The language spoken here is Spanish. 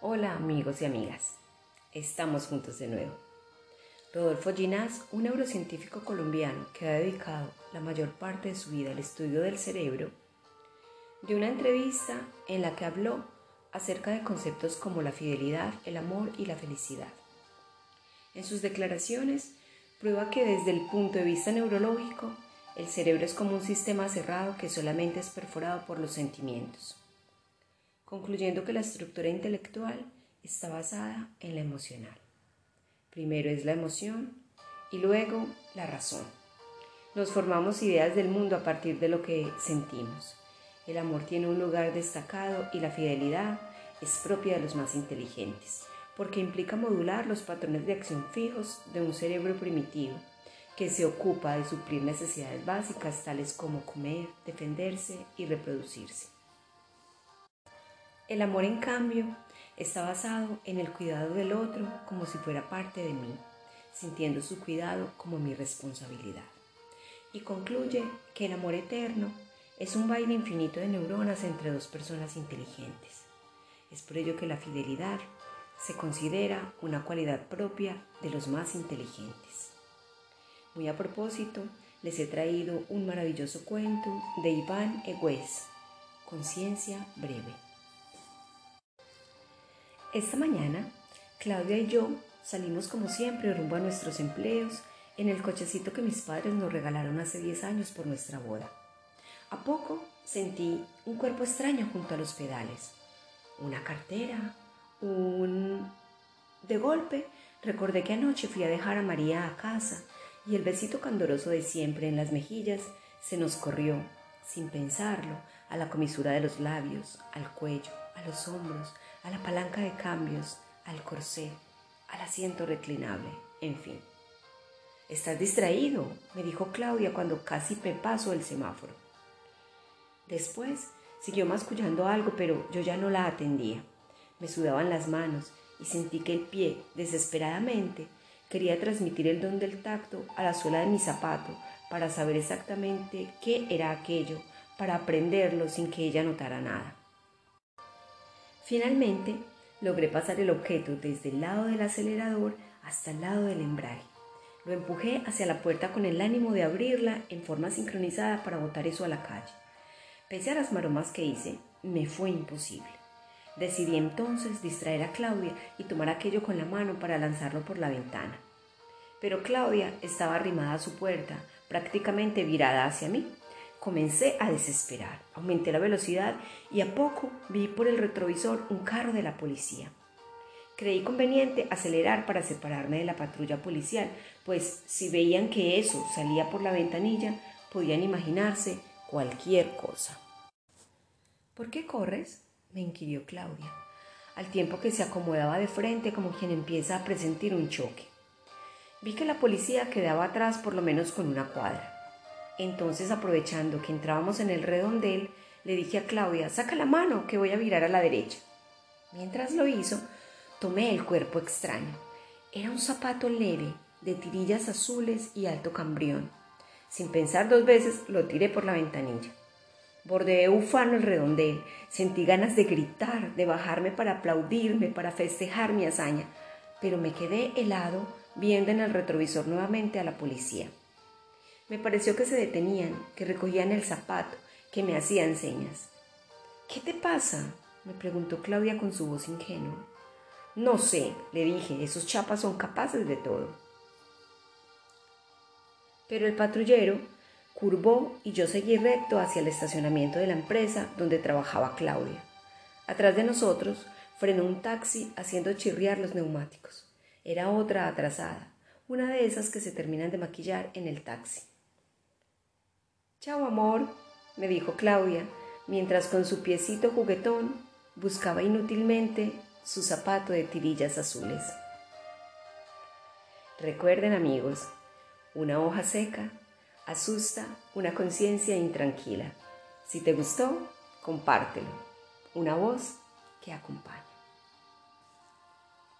Hola amigos y amigas, estamos juntos de nuevo. Rodolfo Ginás, un neurocientífico colombiano que ha dedicado la mayor parte de su vida al estudio del cerebro, dio una entrevista en la que habló acerca de conceptos como la fidelidad, el amor y la felicidad. En sus declaraciones prueba que desde el punto de vista neurológico, el cerebro es como un sistema cerrado que solamente es perforado por los sentimientos concluyendo que la estructura intelectual está basada en la emocional. Primero es la emoción y luego la razón. Nos formamos ideas del mundo a partir de lo que sentimos. El amor tiene un lugar destacado y la fidelidad es propia de los más inteligentes, porque implica modular los patrones de acción fijos de un cerebro primitivo que se ocupa de suplir necesidades básicas tales como comer, defenderse y reproducirse. El amor, en cambio, está basado en el cuidado del otro como si fuera parte de mí, sintiendo su cuidado como mi responsabilidad. Y concluye que el amor eterno es un baile infinito de neuronas entre dos personas inteligentes. Es por ello que la fidelidad se considera una cualidad propia de los más inteligentes. Muy a propósito, les he traído un maravilloso cuento de Iván Egués, Conciencia Breve. Esta mañana, Claudia y yo salimos como siempre rumbo a nuestros empleos en el cochecito que mis padres nos regalaron hace 10 años por nuestra boda. A poco sentí un cuerpo extraño junto a los pedales, una cartera, un... De golpe recordé que anoche fui a dejar a María a casa y el besito candoroso de siempre en las mejillas se nos corrió, sin pensarlo, a la comisura de los labios, al cuello, a los hombros, a la palanca de cambios, al corsé, al asiento reclinable, en fin. Estás distraído, me dijo Claudia cuando casi me paso el semáforo. Después siguió mascullando algo, pero yo ya no la atendía. Me sudaban las manos y sentí que el pie, desesperadamente, quería transmitir el don del tacto a la suela de mi zapato para saber exactamente qué era aquello, para aprenderlo sin que ella notara nada. Finalmente, logré pasar el objeto desde el lado del acelerador hasta el lado del embrague. Lo empujé hacia la puerta con el ánimo de abrirla en forma sincronizada para botar eso a la calle. Pese a las maromas que hice, me fue imposible. Decidí entonces distraer a Claudia y tomar aquello con la mano para lanzarlo por la ventana. Pero Claudia estaba arrimada a su puerta, prácticamente virada hacia mí. Comencé a desesperar, aumenté la velocidad y a poco vi por el retrovisor un carro de la policía. Creí conveniente acelerar para separarme de la patrulla policial, pues si veían que eso salía por la ventanilla, podían imaginarse cualquier cosa. ¿Por qué corres? me inquirió Claudia, al tiempo que se acomodaba de frente como quien empieza a presentir un choque. Vi que la policía quedaba atrás por lo menos con una cuadra. Entonces, aprovechando que entrábamos en el redondel, le dije a Claudia, saca la mano, que voy a virar a la derecha. Mientras lo hizo, tomé el cuerpo extraño. Era un zapato leve, de tirillas azules y alto cambrión. Sin pensar dos veces, lo tiré por la ventanilla. Bordeé ufano el redondel, sentí ganas de gritar, de bajarme para aplaudirme, para festejar mi hazaña, pero me quedé helado viendo en el retrovisor nuevamente a la policía. Me pareció que se detenían, que recogían el zapato, que me hacían señas. ¿Qué te pasa? me preguntó Claudia con su voz ingenua. No sé, le dije, esos chapas son capaces de todo. Pero el patrullero curvó y yo seguí recto hacia el estacionamiento de la empresa donde trabajaba Claudia. Atrás de nosotros frenó un taxi haciendo chirriar los neumáticos. Era otra atrasada, una de esas que se terminan de maquillar en el taxi. Chao, amor, me dijo Claudia, mientras con su piecito juguetón buscaba inútilmente su zapato de tirillas azules. Recuerden amigos, una hoja seca asusta una conciencia intranquila. Si te gustó, compártelo. Una voz que acompaña.